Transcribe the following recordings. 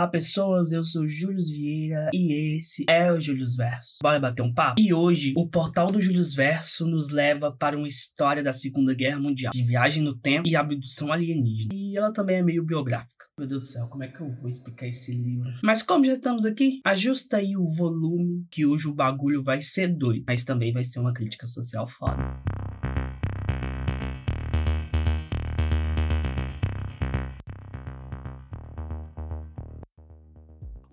Olá pessoas, eu sou Júlio Vieira e esse é o Júlio Verso. Bora bater um papo? E hoje o portal do Júlio Verso nos leva para uma história da Segunda Guerra Mundial, de viagem no tempo e abdução alienígena. E ela também é meio biográfica. Meu Deus do céu, como é que eu vou explicar esse livro? Mas como já estamos aqui, ajusta aí o volume que hoje o bagulho vai ser doido, mas também vai ser uma crítica social foda.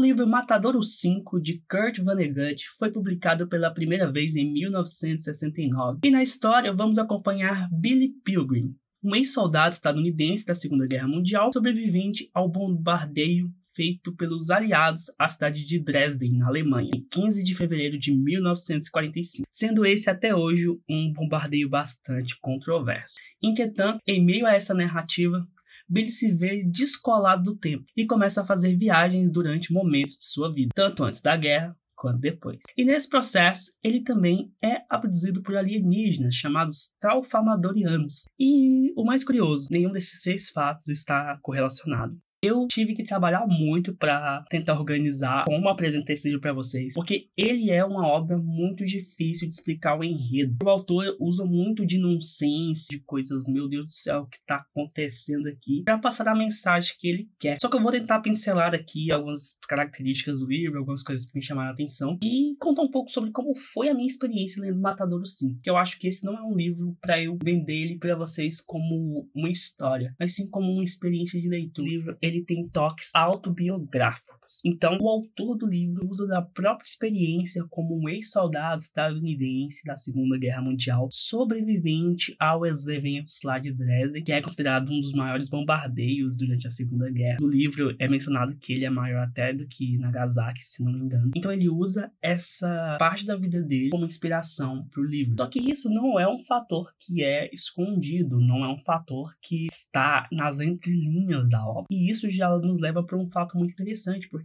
O livro Matadouro 5, de Kurt Vonnegut, foi publicado pela primeira vez em 1969. E na história vamos acompanhar Billy Pilgrim, um ex-soldado estadunidense da Segunda Guerra Mundial, sobrevivente ao bombardeio feito pelos aliados à cidade de Dresden, na Alemanha, em 15 de fevereiro de 1945, sendo esse até hoje um bombardeio bastante controverso. Entretanto, em meio a essa narrativa, Billy se vê descolado do tempo e começa a fazer viagens durante momentos de sua vida, tanto antes da guerra quanto depois. E nesse processo, ele também é abduzido por alienígenas chamados Traufamadorianos. E o mais curioso, nenhum desses três fatos está correlacionado. Eu tive que trabalhar muito para tentar organizar como apresentar esse livro para vocês, porque ele é uma obra muito difícil de explicar o enredo. O autor usa muito de nonsense, de coisas, meu Deus do céu, o que está acontecendo aqui, para passar a mensagem que ele quer. Só que eu vou tentar pincelar aqui algumas características do livro, algumas coisas que me chamaram a atenção e contar um pouco sobre como foi a minha experiência lendo Matador 5. Que eu acho que esse não é um livro para eu vender ele para vocês como uma história, mas sim como uma experiência de leitura ele tem toques autobiográficos. Então, o autor do livro usa da própria experiência como um ex-soldado estadunidense da Segunda Guerra Mundial, sobrevivente aos eventos lá de Dresden, que é considerado um dos maiores bombardeios durante a Segunda Guerra. No livro é mencionado que ele é maior até do que Nagasaki, se não me engano. Então, ele usa essa parte da vida dele como inspiração para o livro. Só que isso não é um fator que é escondido, não é um fator que está nas entrelinhas da obra. E isso já nos leva para um fato muito interessante, porque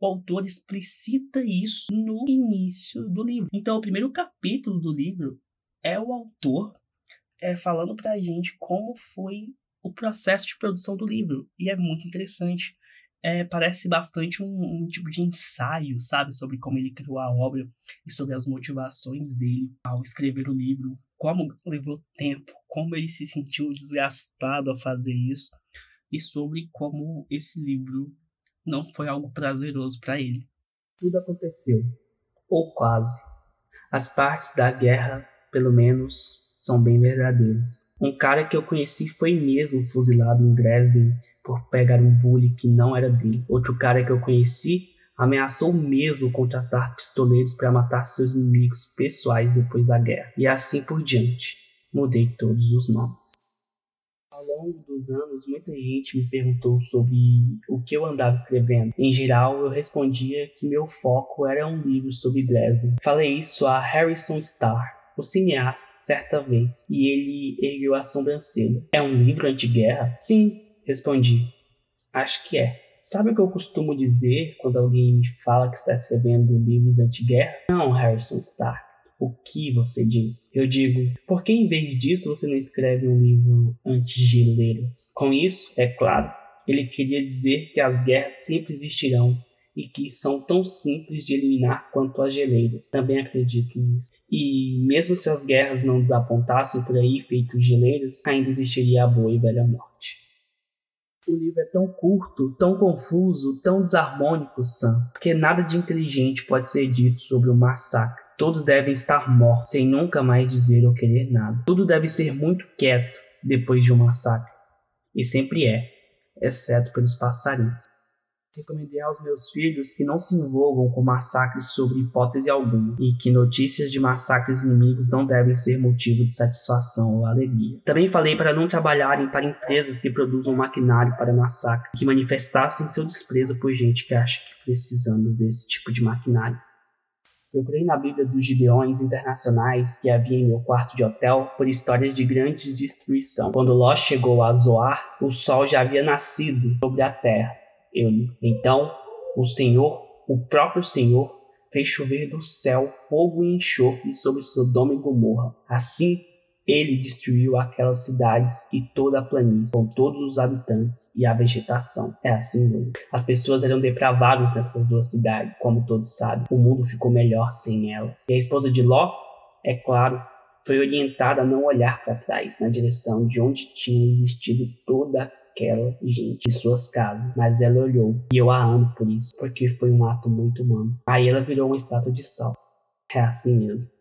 o autor explicita isso no início do livro. Então, o primeiro capítulo do livro é o autor é, falando para a gente como foi o processo de produção do livro. E é muito interessante. É, parece bastante um, um, tipo de ensaio, sabe? Sobre como ele criou a obra e sobre as motivações dele ao escrever o livro, como levou tempo, como ele se sentiu desgastado ao fazer isso e sobre como esse livro não foi algo prazeroso para ele. Tudo aconteceu, ou quase. As partes da guerra, pelo menos, são bem verdadeiras. Um cara que eu conheci foi mesmo fuzilado em Dresden por pegar um bully que não era dele. Outro cara que eu conheci ameaçou mesmo contratar pistoleiros para matar seus inimigos pessoais depois da guerra. E assim por diante. Mudei todos os nomes ao longo dos anos, muita gente me perguntou sobre o que eu andava escrevendo. Em geral, eu respondia que meu foco era um livro sobre Dresden. Falei isso a Harrison Starr, o cineasta, certa vez, e ele ergueu a sobrancelha. É um livro anti-guerra? Sim, respondi. Acho que é. Sabe o que eu costumo dizer quando alguém me fala que está escrevendo livros anti-guerra? Não, Harrison Starr o que você diz. Eu digo, por que em vez disso você não escreve um livro anti-geleiras? Com isso, é claro, ele queria dizer que as guerras sempre existirão e que são tão simples de eliminar quanto as geleiras. Também acredito nisso. E mesmo se as guerras não desapontassem por aí feitos geleiras, ainda existiria a boa e velha morte. O livro é tão curto, tão confuso, tão desarmônico, Sam, porque nada de inteligente pode ser dito sobre o massacre Todos devem estar mortos, sem nunca mais dizer ou querer nada. Tudo deve ser muito quieto depois de um massacre. E sempre é, exceto pelos passarinhos. Recomendei aos meus filhos que não se envolvam com massacres sobre hipótese alguma e que notícias de massacres inimigos não devem ser motivo de satisfação ou alegria. Também falei para não trabalharem para empresas que produzam maquinário para massacre, que manifestassem seu desprezo por gente que acha que precisamos desse tipo de maquinário. Procurei na Bíblia dos Gideões internacionais que havia em meu quarto de hotel por histórias de grande destruição. Quando Ló chegou a Zoar, o sol já havia nascido sobre a terra. Eu. Então, o Senhor, o próprio Senhor, fez chover do céu fogo e enxofre sobre Sodoma e Gomorra. Assim, Ele destruiu aquelas cidades e toda a planície, com todos os habitantes e a vegetação. É assim mesmo. As pessoas eram depravadas nessas duas cidades, como todos sabem. O mundo ficou melhor sem elas. E a esposa de Ló, é claro, foi orientada a não olhar para trás, na direção de onde tinha existido toda aquela gente de suas casas. Mas ela olhou, e eu a amo por isso, porque foi um ato muito humano. Aí ela virou uma estátua de sal. É assim mesmo.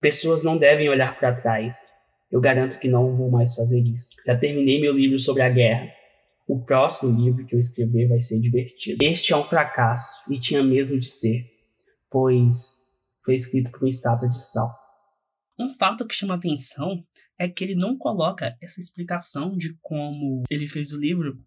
Pessoas não devem olhar para trás. Eu garanto que não vou mais fazer isso. Já terminei meu livro sobre a guerra. O próximo livro que eu escrever vai ser divertido. Este é um fracasso, e tinha mesmo de ser, pois foi escrito por uma estátua de sal. Um fato que chama atenção é que ele não coloca essa explicação de como ele fez o livro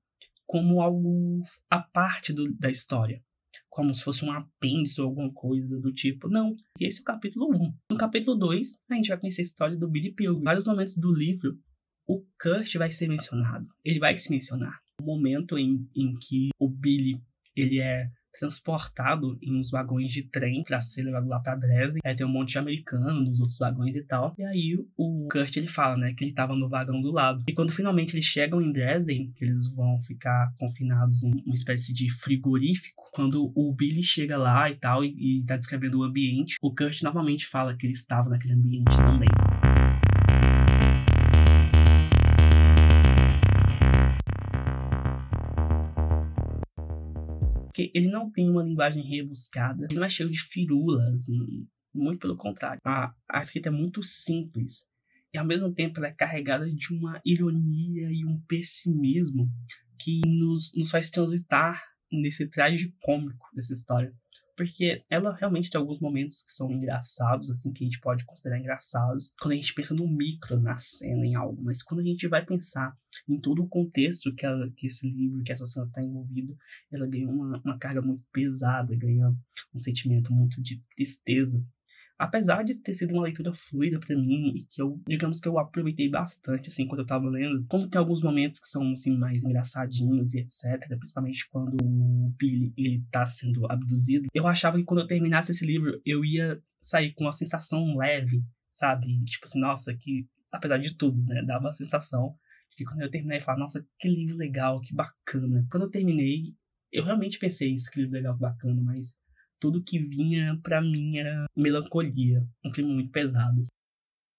como algo à parte do, da história como se fosse um apêndice ou alguma coisa do tipo. Não, esse é o capítulo 1. No capítulo 2, a gente vai conhecer a história do Billy Pilgrim. Em vários momentos do livro, o Kurt vai ser mencionado. Ele vai se mencionar. O momento em, em que o Billy ele é transportado em uns vagões de trem para ser levado lá para Dresden. Aí tem um monte de americano nos outros vagões e tal. E aí o Kurt ele fala, né, que ele tava no vagão do lado. E quando finalmente eles chegam em Dresden, que eles vão ficar confinados em uma espécie de frigorífico, quando o Billy chega lá e tal e, e tá descrevendo o ambiente, o Kurt novamente fala que ele estava naquele ambiente também. Porque ele não tem uma linguagem rebuscada, ele não é cheio de firulas, muito pelo contrário. A, a escrita é muito simples e ao mesmo tempo ela é carregada de uma ironia e um pessimismo que nos, nos faz transitar nesse traje cômico dessa história porque ela realmente tem alguns momentos que são engraçados, assim, que a gente pode considerar engraçados, quando a gente pensa no micro, na cena, em algo, mas quando a gente vai pensar em todo o contexto que, ela, que esse livro, que essa cena está envolvido, ela ganha uma, uma carga muito pesada, ganha um sentimento muito de tristeza, apesar de ter sido uma leitura fluida para mim e que eu, digamos que eu aproveitei bastante assim quando eu tava lendo, como tem alguns momentos que são assim mais engraçadinhos e etc, principalmente quando o Billy ele tá sendo abduzido, eu achava que quando eu terminasse esse livro eu ia sair com uma sensação leve, sabe? Tipo assim, nossa, que apesar de tudo, né, dava a sensação que quando eu terminei eu nossa, que livro legal, que bacana. Quando eu terminei, eu realmente pensei isso, que livro legal, que bacana, mas tudo que vinha para mim era melancolia, um clima muito pesado.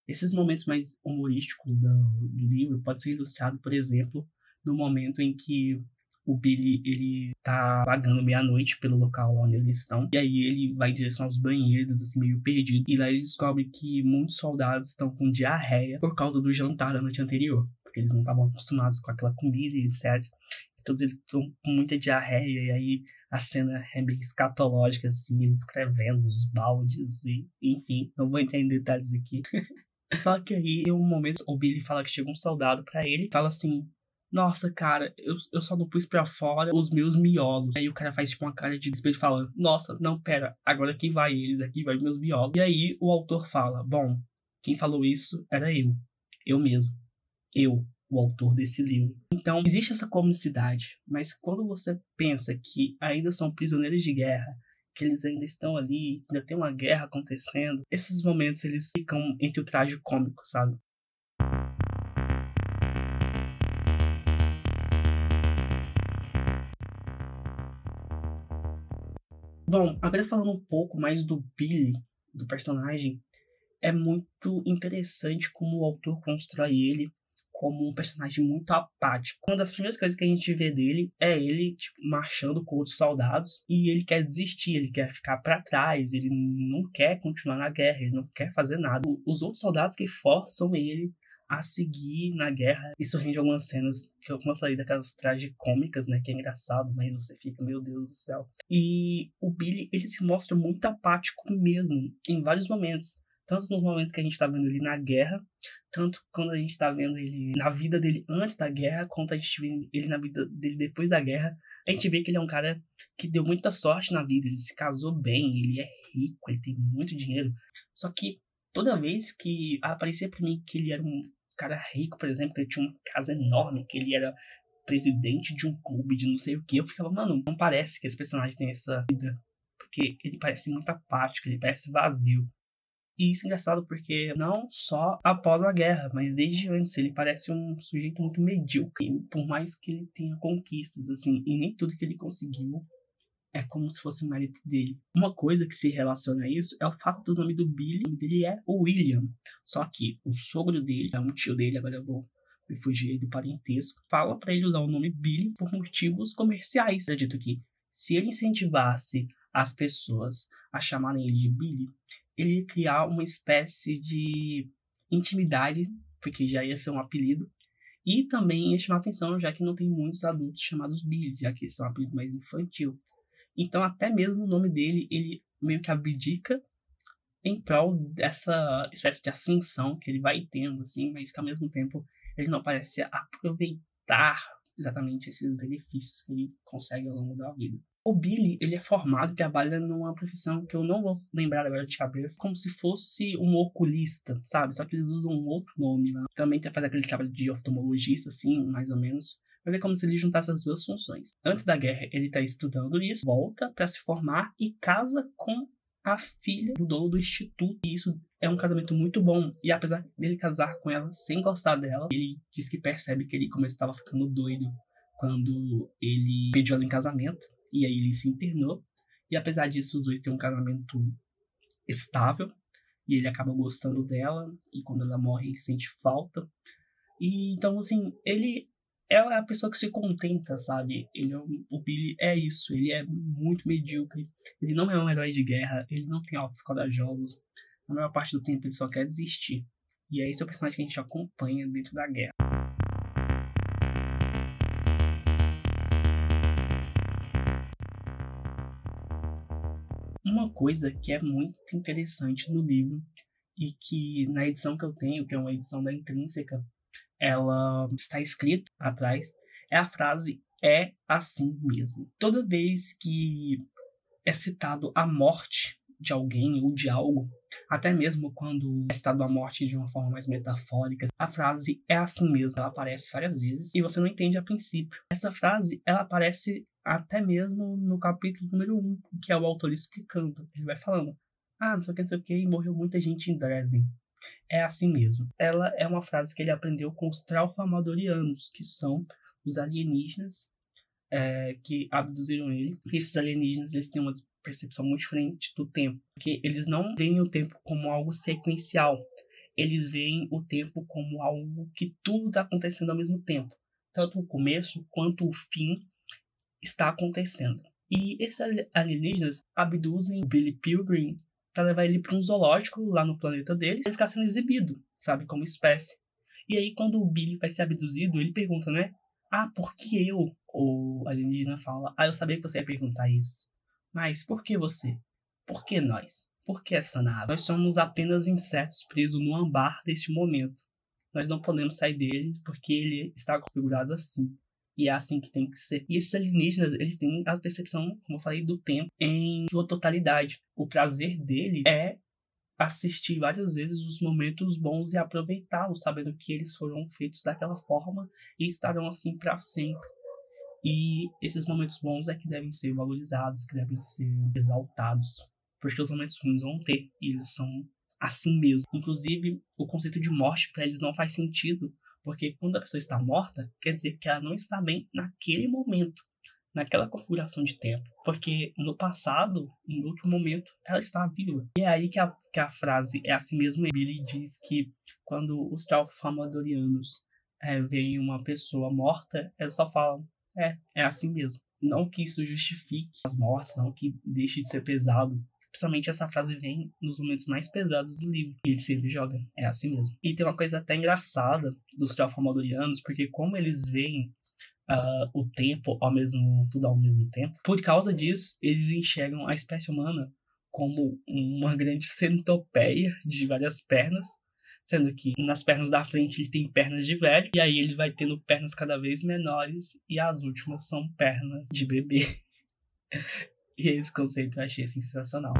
Esses momentos mais humorísticos do, do livro pode ser ilustrado, por exemplo, no momento em que o Billy ele tá vagando meia-noite pelo local onde eles estão. E aí ele vai em direção aos banheiros, assim, meio perdido. E lá ele descobre que muitos soldados estão com diarreia por causa do jantar da noite anterior. Porque eles não estavam acostumados com aquela comida e etc. Todos eles estão com muita diarreia. E aí a cena é meio escatológica, assim, ele escrevendo os baldes e, enfim, não vou entrar em detalhes aqui. Só que aí, em um momento, o Billy fala que chega um soldado para ele, fala assim, nossa, cara, eu, eu só não pus pra fora os meus miolos. Aí o cara faz tipo uma cara de despeito falando, nossa, não, pera, agora aqui vai eles, aqui vai meus miolos. E aí o autor fala, bom, quem falou isso era eu, eu mesmo, eu, o autor desse livro. Então, existe essa comicidade, mas quando você pensa que ainda são prisioneiros de guerra, que eles ainda estão ali, ainda tem uma guerra acontecendo, esses momentos eles ficam entre o trágico cômico, sabe? Bom, agora falando um pouco mais do Billy, do personagem, é muito interessante como o autor constrói ele como um personagem muito apático. Uma das primeiras coisas que a gente vê dele é ele tipo, marchando com outros soldados e ele quer desistir, ele quer ficar para trás, ele não quer continuar na guerra, ele não quer fazer nada. Os outros soldados que forçam ele a seguir na guerra. Isso rende algumas cenas, que, como eu falei, daquelas tragicômicas, né? Que é engraçado, mas você fica, meu Deus do céu. E o Billy, ele se mostra muito apático mesmo, em vários momentos tanto nos momentos que a gente está vendo ele na guerra, tanto quando a gente está vendo ele na vida dele antes da guerra, quanto a gente vê ele na vida dele depois da guerra. A gente vê que ele é um cara que deu muita sorte na vida, ele se casou bem, ele é rico, ele tem muito dinheiro. Só que toda vez que aparecia para mim que ele era um cara rico, por exemplo, que ele tinha uma casa enorme, que ele era presidente de um clube de não sei o que, eu ficava, mano, não parece que esse personagem tem essa vida. Porque ele parece muito apático, ele parece vazio. E isso é engraçado porque não só após a guerra, mas desde antes ele parece um sujeito muito medíocre. Por mais que ele tenha conquistas, assim, e nem tudo que ele conseguiu é como se fosse mérito dele. Uma coisa que se relaciona a isso é o fato do nome do Billy, o nome dele é William. Só que o sogro dele, é um tio dele, agora eu vou me fugir do parentesco, fala para ele usar o nome Billy por motivos comerciais. Acredito que se ele incentivasse as pessoas a chamarem ele de Billy, ele ia criar uma espécie de intimidade, porque já ia ser um apelido, e também ia chamar atenção, já que não tem muitos adultos chamados Billy, já que esse é um apelido mais infantil. Então, até mesmo o nome dele, ele meio que abdica em prol dessa espécie de ascensão que ele vai tendo, assim, mas que ao mesmo tempo ele não parece aproveitar exatamente esses benefícios que ele consegue ao longo da vida. O Billy, ele é formado, trabalha numa profissão que eu não vou lembrar agora de cabeça, como se fosse um oculista, sabe? Só que eles usam um outro nome lá. Também faz aquele trabalho de oftalmologista, assim, mais ou menos. Mas é como se ele juntasse as duas funções. Antes da guerra, ele está estudando isso, volta para se formar e casa com a filha do dono do instituto. E isso é um casamento muito bom. E apesar dele casar com ela sem gostar dela, ele diz que percebe que ele começou estava ficando doido quando ele pediu ela em casamento. E aí ele se internou. E apesar disso, os dois têm um casamento estável. E ele acaba gostando dela. E quando ela morre, ele sente falta. E então, assim, ele é a pessoa que se contenta, sabe? Ele é um, o Billy é isso, ele é muito medíocre, ele não é um herói de guerra, ele não tem altos corajosos. Na maior parte do tempo ele só quer desistir. E é esse o personagem que a gente acompanha dentro da guerra. Coisa que é muito interessante no livro e que na edição que eu tenho, que é uma edição da Intrínseca, ela está escrito atrás, é a frase é assim mesmo. Toda vez que é citado a morte de alguém ou de algo, até mesmo quando é citado a morte de uma forma mais metafórica, a frase é assim mesmo. Ela aparece várias vezes e você não entende a princípio. Essa frase, ela aparece até mesmo no capítulo número 1, que é o autor explicando. Ele vai falando, ah, não sei o que, não sei o que, morreu muita gente em Dresden é assim mesmo. Ela é uma frase que ele aprendeu com os traufamadorianos, que são os alienígenas é, que abduziram ele. Esses alienígenas eles têm uma percepção muito diferente do tempo, porque eles não veem o tempo como algo sequencial. Eles veem o tempo como algo que tudo está acontecendo ao mesmo tempo. Tanto o começo quanto o fim está acontecendo. E esses alienígenas abduzem Billy Pilgrim para levar ele para um zoológico lá no planeta dele e ficar sendo exibido, sabe, como espécie. E aí, quando o Billy vai ser abduzido, ele pergunta, né? Ah, por que eu? O alienígena fala, ah, eu sabia que você ia perguntar isso. Mas por que você? Por que nós? Por que essa nave? Nós somos apenas insetos presos no ambar deste momento. Nós não podemos sair dele porque ele está configurado assim. E é assim que tem que ser. E esses alienígenas, eles têm a percepção, como eu falei, do tempo em sua totalidade. O prazer dele é assistir várias vezes os momentos bons e aproveitá-los, sabendo que eles foram feitos daquela forma e estarão assim para sempre. E esses momentos bons é que devem ser valorizados, que devem ser exaltados, porque os momentos ruins vão ter, e eles são assim mesmo. Inclusive, o conceito de morte para eles não faz sentido, porque quando a pessoa está morta, quer dizer que ela não está bem naquele momento, naquela configuração de tempo. Porque no passado, em outro momento, ela está viva. E é aí que a, que a frase é assim mesmo. Ele diz que quando os Tralfamadorianos é, veem uma pessoa morta, eles só falam: é, é assim mesmo. Não que isso justifique as mortes, não que deixe de ser pesado, Principalmente essa frase vem nos momentos mais pesados do livro. E ele sempre joga. É assim mesmo. E tem uma coisa até engraçada dos Tralfamadorianos, porque como eles veem uh, o tempo ao mesmo tudo ao mesmo tempo, por causa disso, eles enxergam a espécie humana como uma grande centopeia de várias pernas, sendo que nas pernas da frente ele tem pernas de velho, e aí ele vai tendo pernas cada vez menores, e as últimas são pernas de bebê. E esse conceito eu achei sensacional.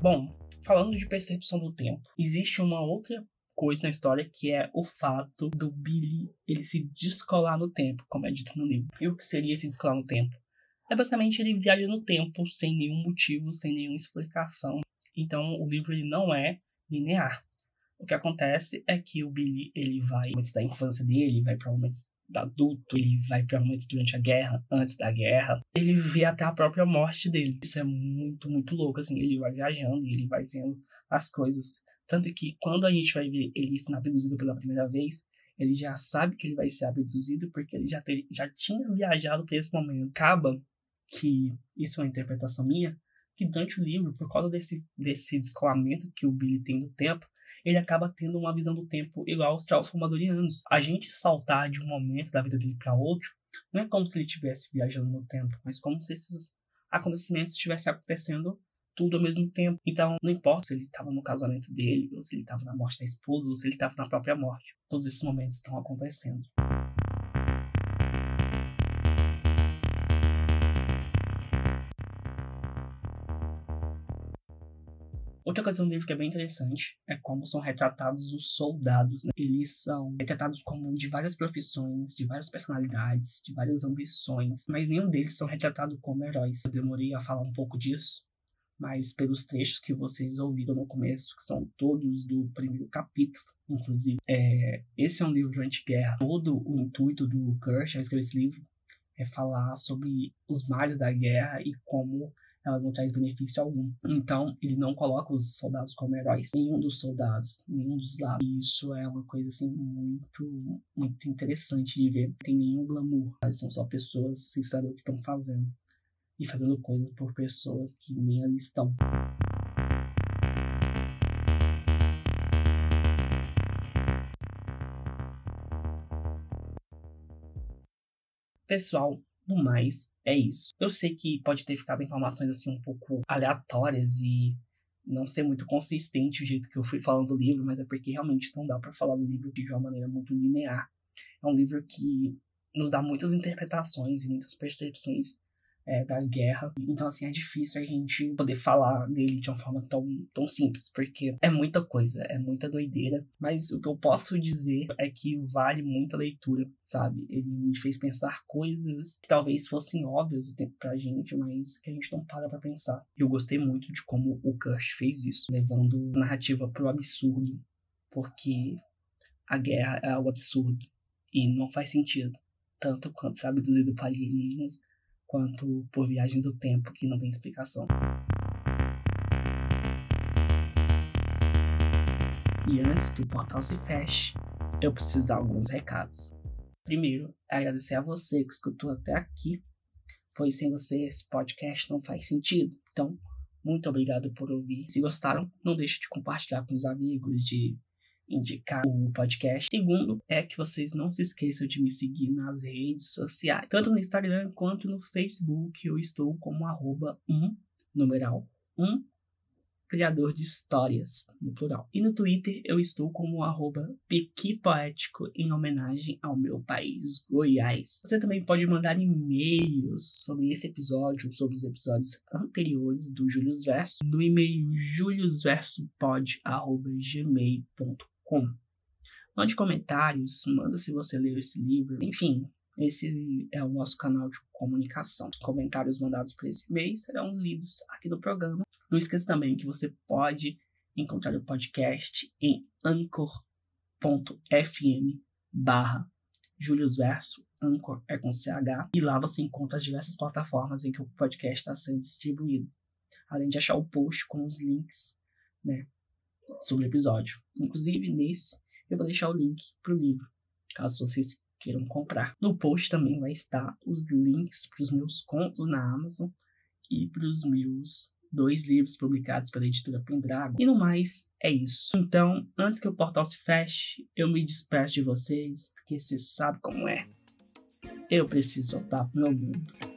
Bom, falando de percepção do tempo, existe uma outra coisa na história que é o fato do Billy ele se descolar no tempo, como é dito no livro. E o que seria se descolar no tempo? É basicamente ele viaja no tempo sem nenhum motivo, sem nenhuma explicação. Então o livro ele não é linear. O que acontece é que o Billy ele vai antes da infância dele, vai para momentos adulto, ele vai para momentos durante a guerra, antes da guerra, ele vê até a própria morte dele. Isso é muito, muito louco, assim, ele vai viajando ele vai vendo as coisas. Tanto que quando a gente vai ver ele sendo abduzido pela primeira vez, ele já sabe que ele vai ser abduzido porque ele já, já tinha viajado para esse momento. Acaba que, isso é uma interpretação minha, que durante o livro, por causa desse, desse descolamento que o Billy tem no tempo, ele acaba tendo uma visão do tempo igual aos transformadorianos. A gente saltar de um momento da vida dele para outro não é como se ele estivesse viajando no tempo, mas como se esses acontecimentos estivessem acontecendo tudo ao mesmo tempo. Então, não importa se ele estava no casamento dele, ou se ele estava na morte da esposa, ou se ele estava na própria morte. Todos esses momentos estão acontecendo. Outra coisa do livro que é bem interessante é como são retratados os soldados. Né? Eles são retratados como de várias profissões, de várias personalidades, de várias ambições, mas nenhum deles são retratados como heróis. Eu demorei a falar um pouco disso, mas pelos trechos que vocês ouviram no começo, que são todos do primeiro capítulo, inclusive. É, esse é um livro anti-guerra. Todo o intuito do Kurt ao escrever esse livro é falar sobre os males da guerra e como ela não traz benefício algum. Então, ele não coloca os soldados como heróis. Nenhum dos soldados, nenhum dos lados. E isso é uma coisa, assim, muito, muito interessante de ver. Não tem nenhum glamour. São só pessoas sem saber o que estão fazendo. E fazendo coisas por pessoas que nem ali estão. Pessoal, no mais, é isso. Eu sei que pode ter ficado informações assim um pouco aleatórias e não ser muito consistente o jeito que eu fui falando do livro, mas é porque realmente não dá para falar do livro de uma maneira muito linear. É um livro que nos dá muitas interpretações e muitas percepções é, da guerra. Então, assim, é difícil a gente poder falar dele de uma forma tão, tão simples, porque é muita coisa, é muita doideira. Mas o que eu posso dizer é que vale muita leitura, sabe? Ele me fez pensar coisas que talvez fossem óbvias pra gente, mas que a gente não para pra pensar. Eu gostei muito de como o Kurt fez isso, levando a narrativa pro absurdo, porque a guerra é algo absurdo e não faz sentido. Tanto quanto ser abduzido por alienígenas, quanto por viagem do tempo que não tem explicação. E antes que o portal se feche, eu preciso dar alguns recados. Primeiro, agradecer a você que escutou até aqui, pois sem você esse podcast não faz sentido. Então, muito obrigado por ouvir. Se gostaram, não deixe de compartilhar com os amigos, de indicar o podcast. Segundo, é que vocês não se esqueçam de me seguir nas redes sociais, tanto no Instagram quanto no Facebook. Eu estou como arroba 1, numeral 1, criador de histórias, no plural. E no Twitter eu estou como arroba em homenagem ao meu país, Goiás. Você também pode mandar e-mails sobre esse episódio, sobre os episódios anteriores do Julius Verso, no e-mail juliusversopod.gmail.com como? Mande comentários, manda se você leu esse livro, enfim, esse é o nosso canal de comunicação. Os comentários mandados por esse e-mail serão lidos aqui no programa. Não esqueça também que você pode encontrar o podcast em anchor.fm barra Verso, Anchor é com CH, e lá você encontra as diversas plataformas em que o podcast está sendo distribuído. Além de achar o post com os links né, sobre o episódio. Inclusive, nesse, eu vou deixar o link para o livro, caso vocês queiram comprar. No post também vai estar os links para os meus contos na Amazon e para os meus dois livros publicados pela editora Pendragon. E no mais, é isso. Então, antes que o portal se feche, eu me despeço de vocês, porque vocês sabem como é. Eu preciso voltar pro meu mundo.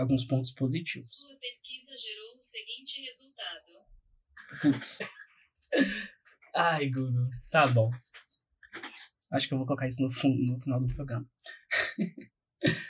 Alguns pontos positivos. Sua pesquisa gerou o seguinte resultado. Putz. Ai, Google. Tá bom. Acho que eu vou colocar isso no, fundo, no final do programa.